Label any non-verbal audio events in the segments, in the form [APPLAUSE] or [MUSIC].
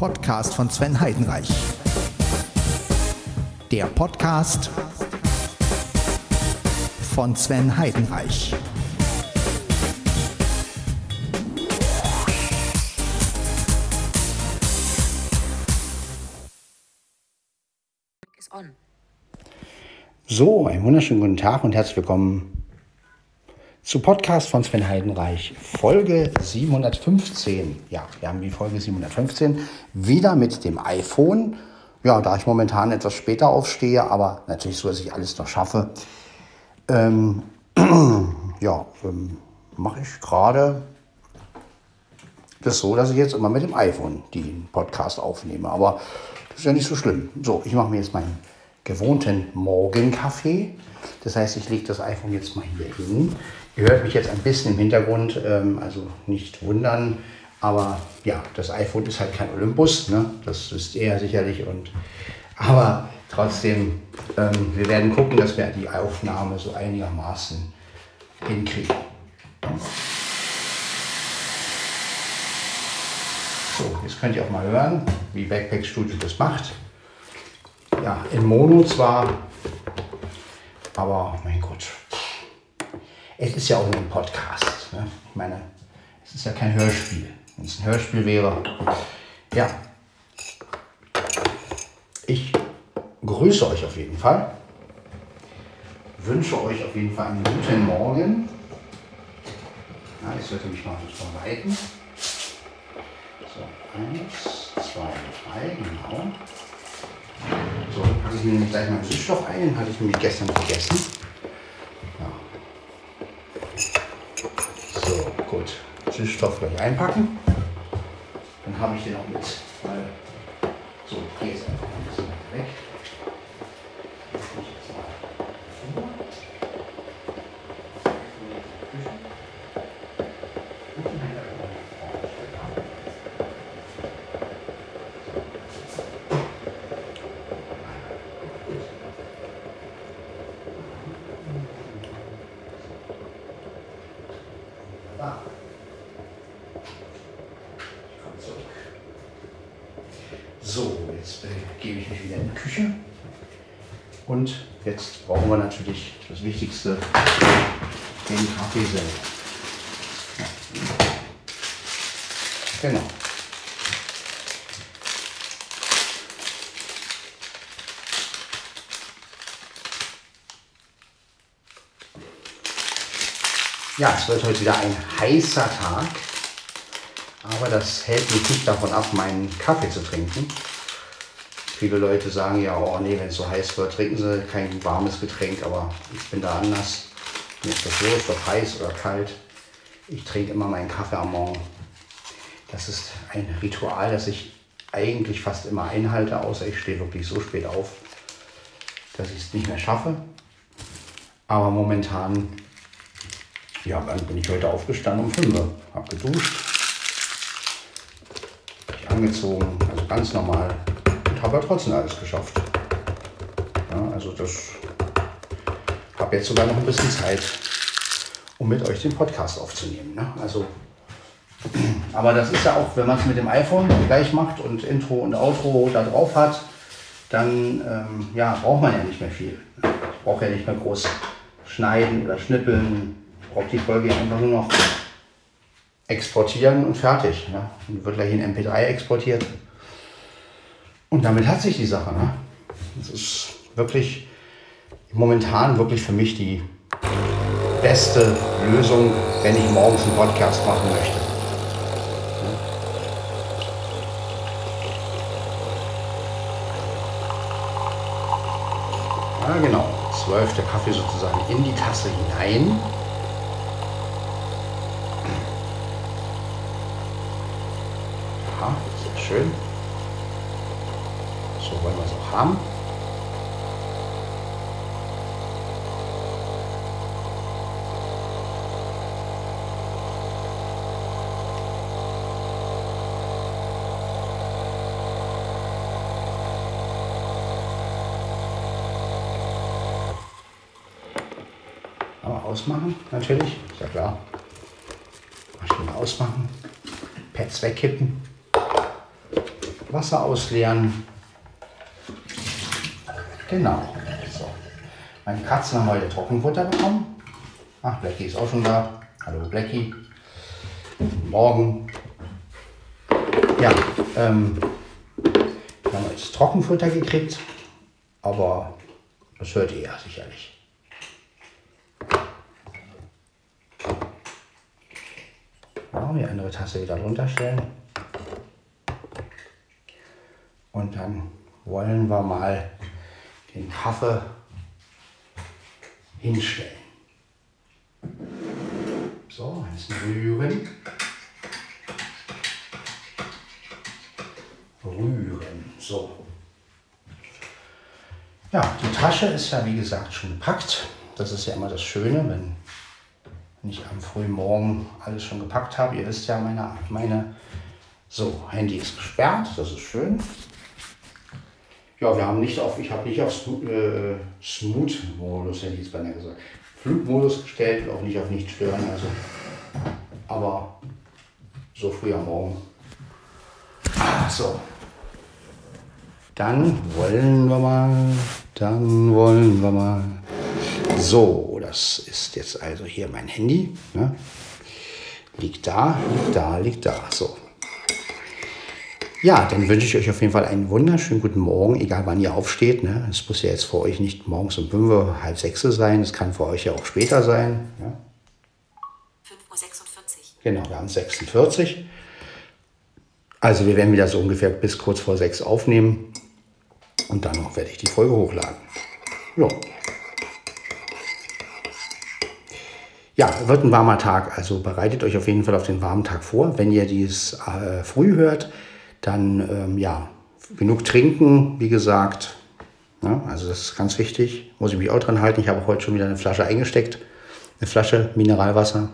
Podcast von Sven Heidenreich. Der Podcast von Sven Heidenreich. So, einen wunderschönen guten Tag und herzlich willkommen zu Podcast von Sven Heidenreich, Folge 715. Ja, wir haben die Folge 715 wieder mit dem iPhone. Ja, da ich momentan etwas später aufstehe, aber natürlich so, dass ich alles noch schaffe, ähm, [CLEARS THROAT] ja, ähm, mache ich gerade das so, dass ich jetzt immer mit dem iPhone den Podcast aufnehme. Aber das ist ja nicht so schlimm. So, ich mache mir jetzt meinen gewohnten Morgenkaffee. Das heißt, ich lege das iPhone jetzt mal hier hin. Ihr hört mich jetzt ein bisschen im Hintergrund, ähm, also nicht wundern. Aber ja, das iPhone ist halt kein Olympus, ne? das ihr ja sicherlich. Und, aber trotzdem, ähm, wir werden gucken, dass wir die Aufnahme so einigermaßen hinkriegen. So, jetzt könnt ihr auch mal hören, wie Backpack Studio das macht. Ja, in Mono zwar, aber mein Gott, es ist ja auch nur ein Podcast. Ne? Ich meine, es ist ja kein Hörspiel. Wenn es ein Hörspiel wäre, ja. Ich grüße euch auf jeden Fall. Wünsche euch auf jeden Fall einen guten Morgen. Ja, ich sollte mich mal verweiten. So, eins, zwei, drei, genau. So, dann packe ich mir gleich meinen Süßstoff ein, den hatte ich nämlich gestern vergessen. Süßstoff gleich einpacken. Dann habe ich den auch mit. Weil, so, hier ist einfach ein bisschen weg. Und jetzt brauchen wir natürlich das Wichtigste, den Kaffee selber. Genau. Ja, es wird heute wieder ein heißer Tag, aber das hält mich nicht davon ab, meinen Kaffee zu trinken. Viele Leute sagen ja, oh nee, wenn es so heiß wird, trinken sie kein warmes Getränk, aber ich bin da anders. Mir ist das wurscht, ob heiß oder kalt. Ich trinke immer meinen Kaffee am Morgen. Das ist ein Ritual, das ich eigentlich fast immer einhalte, außer ich stehe wirklich so spät auf, dass ich es nicht mehr schaffe. Aber momentan, ja, dann bin ich heute aufgestanden um 5 Uhr, habe geduscht, mich angezogen, also ganz normal habe ja trotzdem alles geschafft. Ja, also das habe jetzt sogar noch ein bisschen Zeit, um mit euch den Podcast aufzunehmen. Ne? Also, [CLEARS THROAT] aber das ist ja auch, wenn man es mit dem iPhone gleich macht und Intro und Outro da drauf hat, dann ähm, ja, braucht man ja nicht mehr viel. Ich brauche ja nicht mehr groß schneiden oder schnippeln. Ich brauche die Folge einfach nur noch exportieren und fertig. Ne? Und wird gleich in MP3 exportiert. Und damit hat sich die Sache. Ne? Das ist wirklich momentan wirklich für mich die beste Lösung, wenn ich morgens einen Podcast machen möchte. Ja, genau. Zwölf der Kaffee sozusagen in die Tasse hinein. Ja, sehr schön. So wollen wir es auch haben. Aber ausmachen, natürlich, ist ja klar. Maschine ausmachen, Pads wegkippen. Wasser ausleeren. Genau. So. Meine Katzen haben heute Trockenfutter bekommen. Ach, Blackie ist auch schon da. Hallo Blackie. Morgen. Ja, ähm, wir haben jetzt Trockenfutter gekriegt, aber das hört ihr ja sicherlich. Ja, die andere Tasse wieder runterstellen. Und dann wollen wir mal den Kaffee hinstellen. So, jetzt rühren. Rühren. So. Ja, die Tasche ist ja wie gesagt schon gepackt. Das ist ja immer das Schöne, wenn ich am frühen Morgen alles schon gepackt habe. Ihr wisst ja, meine, meine so, Handy ist gesperrt, das ist schön. Ja, wir haben nicht auf, ich habe nicht auf äh, Smooth-Modus, hätte ich jetzt beinahe gesagt, Flugmodus gestellt auch nicht auf nicht stören. Also, aber so früh am Morgen. Ah, so. Dann wollen wir mal, dann wollen wir mal. So, das ist jetzt also hier mein Handy. Ne? Liegt da, liegt da, liegt da. So, ja, dann wünsche ich euch auf jeden Fall einen wunderschönen guten Morgen, egal wann ihr aufsteht. Ne? Es muss ja jetzt für euch nicht morgens um 5 Uhr, halb 6 Uhr sein. Es kann für euch ja auch später sein. Ja? 5.46 Uhr. Genau, wir haben 46. Also wir werden wieder so ungefähr bis kurz vor 6 aufnehmen. Und dann noch werde ich die Folge hochladen. Ja. Ja, wird ein warmer Tag. Also bereitet euch auf jeden Fall auf den warmen Tag vor. Wenn ihr dies äh, früh hört, dann ähm, ja, genug trinken, wie gesagt. Ja, also das ist ganz wichtig. Muss ich mich auch dran halten. Ich habe heute schon wieder eine Flasche eingesteckt. Eine Flasche Mineralwasser.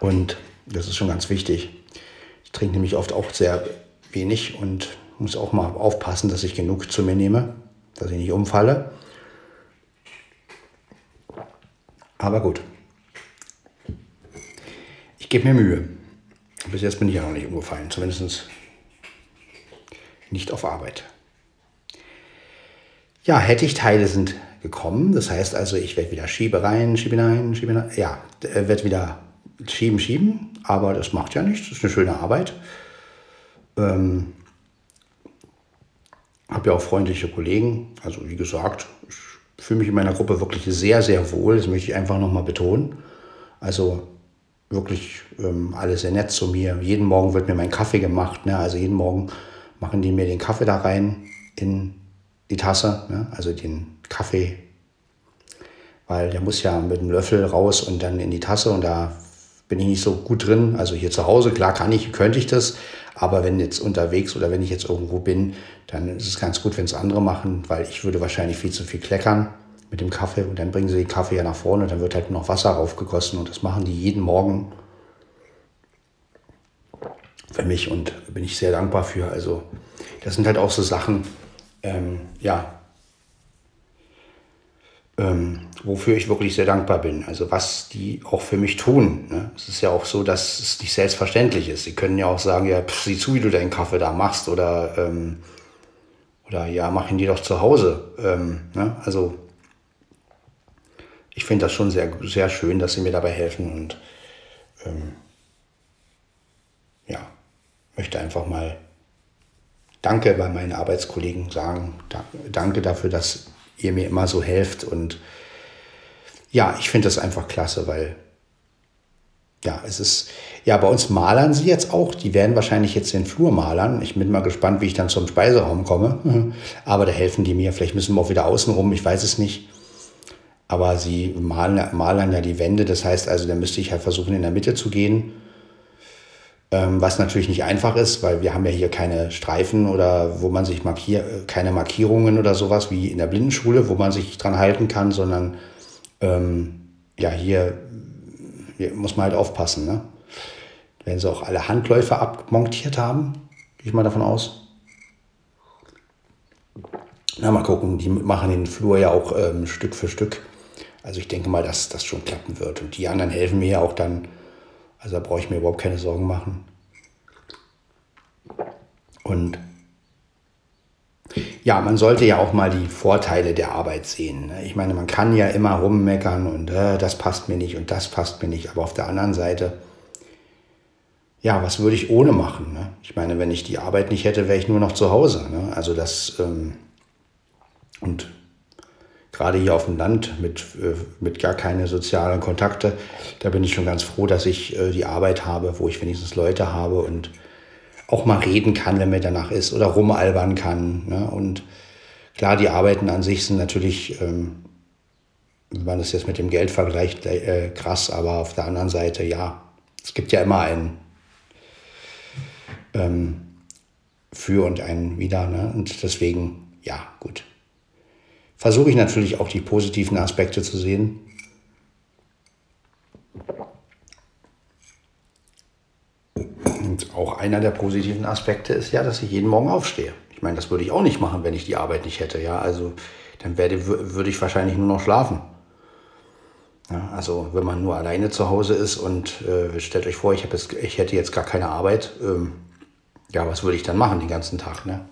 Und das ist schon ganz wichtig. Ich trinke nämlich oft auch sehr wenig und muss auch mal aufpassen, dass ich genug zu mir nehme, dass ich nicht umfalle. Aber gut. Ich gebe mir Mühe. Bis jetzt bin ich ja noch nicht umgefallen, zumindest nicht auf Arbeit. Ja, Hettich-Teile sind gekommen. Das heißt also, ich werde wieder Schiebe rein, Schiebe rein, Schiebe rein. Ja, äh, werde wieder schieben, schieben. Aber das macht ja nichts. Das ist eine schöne Arbeit. Ähm, habe ja auch freundliche Kollegen. Also wie gesagt, ich fühle mich in meiner Gruppe wirklich sehr, sehr wohl. Das möchte ich einfach nochmal betonen. Also wirklich ähm, alle sehr nett zu mir. Jeden Morgen wird mir mein Kaffee gemacht. Ne? Also jeden Morgen machen die mir den Kaffee da rein in die Tasse, ne? also den Kaffee, weil der muss ja mit dem Löffel raus und dann in die Tasse und da bin ich nicht so gut drin. Also hier zu Hause, klar kann ich, könnte ich das, aber wenn jetzt unterwegs oder wenn ich jetzt irgendwo bin, dann ist es ganz gut, wenn es andere machen, weil ich würde wahrscheinlich viel zu viel kleckern mit dem Kaffee und dann bringen sie den Kaffee ja nach vorne und dann wird halt noch Wasser raufgegossen und das machen die jeden Morgen für mich und bin ich sehr dankbar für. Also das sind halt auch so Sachen, ähm, ja, ähm, wofür ich wirklich sehr dankbar bin. Also was die auch für mich tun. Ne? Es ist ja auch so, dass es nicht selbstverständlich ist. Sie können ja auch sagen, ja, pff, sieh zu, wie du deinen Kaffee da machst oder, ähm, oder ja, mach ihn dir doch zu Hause. Ähm, ne? Also ich finde das schon sehr, sehr schön, dass sie mir dabei helfen und ähm, ja, möchte einfach mal Danke bei meinen Arbeitskollegen sagen. Danke dafür, dass ihr mir immer so helft und ja, ich finde das einfach klasse, weil ja, es ist, ja, bei uns malern sie jetzt auch. Die werden wahrscheinlich jetzt den Flur malern. Ich bin mal gespannt, wie ich dann zum Speiseraum komme. [LAUGHS] Aber da helfen die mir. Vielleicht müssen wir auch wieder außen rum, ich weiß es nicht aber sie malen, malen ja die Wände. Das heißt also, da müsste ich halt versuchen, in der Mitte zu gehen. Ähm, was natürlich nicht einfach ist, weil wir haben ja hier keine Streifen oder wo man sich markiert, keine Markierungen oder sowas wie in der Blindenschule, wo man sich dran halten kann, sondern ähm, ja, hier, hier, muss man halt aufpassen. Ne? Wenn sie auch alle Handläufe abmontiert haben, gehe ich mal davon aus. Na, mal gucken, die machen den Flur ja auch ähm, Stück für Stück. Also ich denke mal, dass das schon klappen wird. Und die anderen helfen mir ja auch dann. Also da brauche ich mir überhaupt keine Sorgen machen. Und ja, man sollte ja auch mal die Vorteile der Arbeit sehen. Ne? Ich meine, man kann ja immer rummeckern und äh, das passt mir nicht und das passt mir nicht. Aber auf der anderen Seite, ja, was würde ich ohne machen? Ne? Ich meine, wenn ich die Arbeit nicht hätte, wäre ich nur noch zu Hause. Ne? Also das ähm, und gerade hier auf dem Land mit, äh, mit gar keine sozialen Kontakte, da bin ich schon ganz froh, dass ich äh, die Arbeit habe, wo ich wenigstens Leute habe und auch mal reden kann, wenn mir danach ist oder rumalbern kann. Ne? Und klar, die Arbeiten an sich sind natürlich, ähm, wenn man das jetzt mit dem Geld vergleicht, äh, krass, aber auf der anderen Seite, ja, es gibt ja immer ein ähm, Für und ein Wider. Ne? Und deswegen, ja, gut. Versuche ich natürlich auch die positiven Aspekte zu sehen. Und auch einer der positiven Aspekte ist ja, dass ich jeden Morgen aufstehe. Ich meine, das würde ich auch nicht machen, wenn ich die Arbeit nicht hätte. Ja, also dann werde, würde ich wahrscheinlich nur noch schlafen. Ja, also wenn man nur alleine zu Hause ist und äh, stellt euch vor, ich, jetzt, ich hätte jetzt gar keine Arbeit, ähm, ja, was würde ich dann machen den ganzen Tag? Ne?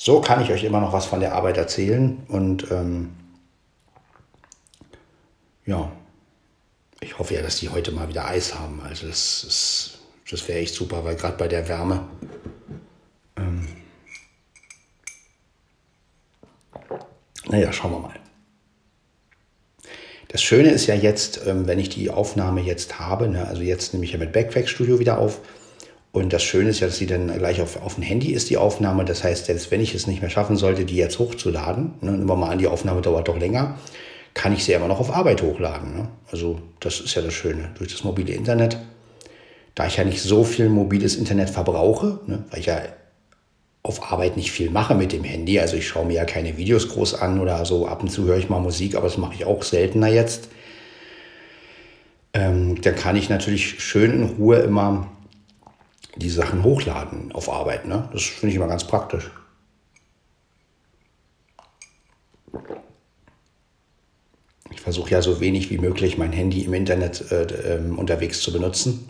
So kann ich euch immer noch was von der Arbeit erzählen und ähm, ja, ich hoffe ja, dass die heute mal wieder Eis haben. Also das, ist, das wäre echt super, weil gerade bei der Wärme. Ähm, naja, schauen wir mal. Das Schöne ist ja jetzt, ähm, wenn ich die Aufnahme jetzt habe, ne, also jetzt nehme ich ja mit Backpack Studio wieder auf. Und das Schöne ist ja, dass sie dann gleich auf, auf dem Handy ist, die Aufnahme. Das heißt, selbst wenn ich es nicht mehr schaffen sollte, die jetzt hochzuladen, ne, nehmen wir mal an, die Aufnahme dauert doch länger, kann ich sie immer noch auf Arbeit hochladen. Ne? Also das ist ja das Schöne. Durch das mobile Internet, da ich ja nicht so viel mobiles Internet verbrauche, ne, weil ich ja auf Arbeit nicht viel mache mit dem Handy, also ich schaue mir ja keine Videos groß an oder so, ab und zu höre ich mal Musik, aber das mache ich auch seltener jetzt. Ähm, dann kann ich natürlich schön in Ruhe immer die Sachen hochladen auf Arbeit. Ne? Das finde ich immer ganz praktisch. Ich versuche ja so wenig wie möglich mein Handy im Internet äh, äh, unterwegs zu benutzen.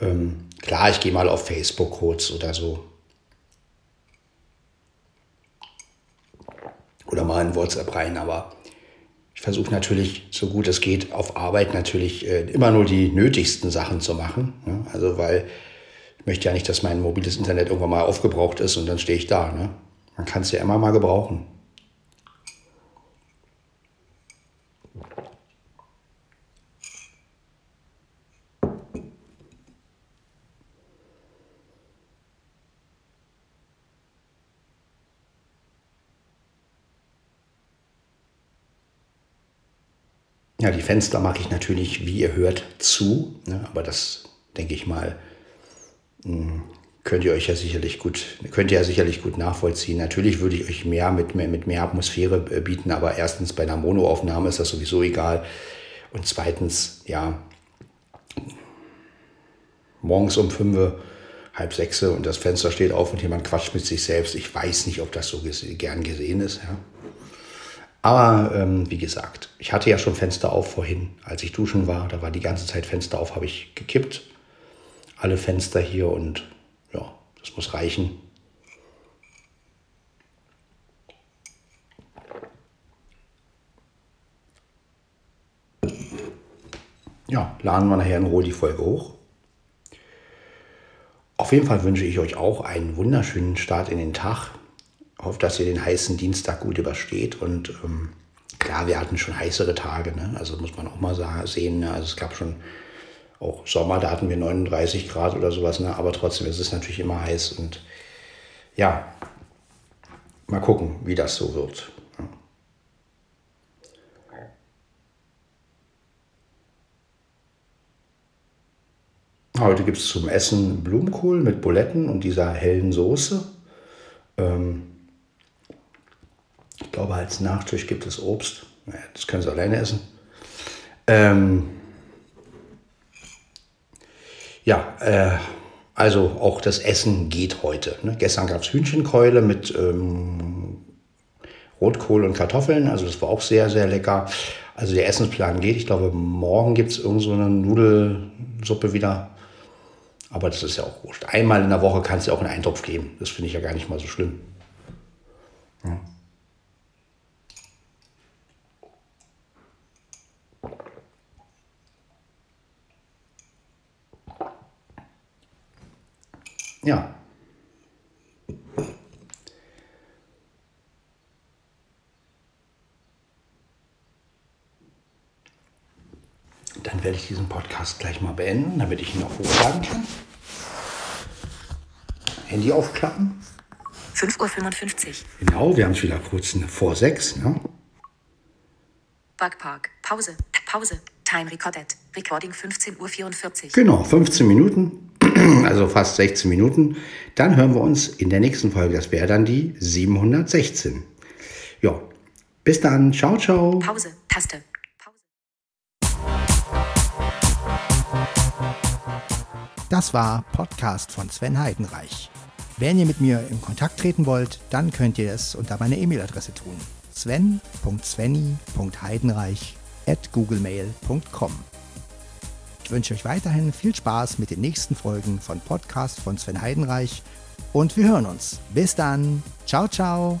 Ähm, klar, ich gehe mal auf Facebook kurz oder so. Oder mal in WhatsApp rein, aber ich versuche natürlich, so gut es geht, auf Arbeit natürlich äh, immer nur die nötigsten Sachen zu machen. Ne? Also, weil ich möchte ja nicht, dass mein mobiles Internet irgendwann mal aufgebraucht ist und dann stehe ich da. Ne? Man kann es ja immer mal gebrauchen. Ja, die Fenster mache ich natürlich, wie ihr hört, zu. Ne? Aber das, denke ich mal, könnt ihr euch ja sicherlich gut, könnt ihr ja sicherlich gut nachvollziehen. Natürlich würde ich euch mehr mit, mehr mit mehr Atmosphäre äh, bieten, aber erstens bei einer Monoaufnahme ist das sowieso egal. Und zweitens, ja, morgens um fünf, halb sechs und das Fenster steht auf und jemand quatscht mit sich selbst. Ich weiß nicht, ob das so gern gesehen ist. Ja. Aber ähm, wie gesagt, ich hatte ja schon Fenster auf vorhin, als ich duschen war. Da war die ganze Zeit Fenster auf, habe ich gekippt. Alle Fenster hier und ja, das muss reichen. Ja, laden wir nachher in Ruhe die Folge hoch. Auf jeden Fall wünsche ich euch auch einen wunderschönen Start in den Tag hoffe, dass ihr den heißen Dienstag gut übersteht. Und ähm, klar, wir hatten schon heißere Tage, ne? also muss man auch mal sehen. Ne? Also es gab schon auch Sommer, da hatten wir 39 Grad oder sowas, ne? aber trotzdem ist es natürlich immer heiß. Und ja, mal gucken, wie das so wird. Heute gibt es zum Essen Blumenkohl mit Buletten und dieser hellen Soße. Ähm, ich glaube, als Nachtisch gibt es Obst. Naja, das können Sie alleine essen. Ähm, ja, äh, also auch das Essen geht heute. Ne? Gestern gab es Hühnchenkeule mit ähm, Rotkohl und Kartoffeln. Also das war auch sehr, sehr lecker. Also der Essensplan geht. Ich glaube, morgen gibt es irgend so eine Nudelsuppe wieder. Aber das ist ja auch wurscht. Einmal in der Woche kannst du auch einen Eintopf geben. Das finde ich ja gar nicht mal so schlimm. Ja. Ja. Dann werde ich diesen Podcast gleich mal beenden, damit ich ihn auch hochladen kann. Handy aufklappen. 5.55 Uhr. Genau, wir haben es wieder kurz vor sechs. Ne? Bugpark. Pause. Pause. Time recorded. Recording 15.44 Uhr. Genau, 15 Minuten, [CLEARS THROAT] also fast 16 Minuten. Dann hören wir uns in der nächsten Folge. Das wäre dann die 716. Ja, bis dann. Ciao, ciao. Pause. Taste. Pause. Das war Podcast von Sven Heidenreich. Wenn ihr mit mir in Kontakt treten wollt, dann könnt ihr es unter meiner E-Mail-Adresse tun. sven.svenny.heidenreich at googlemail.com. Ich wünsche euch weiterhin viel Spaß mit den nächsten Folgen von Podcast von Sven Heidenreich und wir hören uns. Bis dann. Ciao, ciao.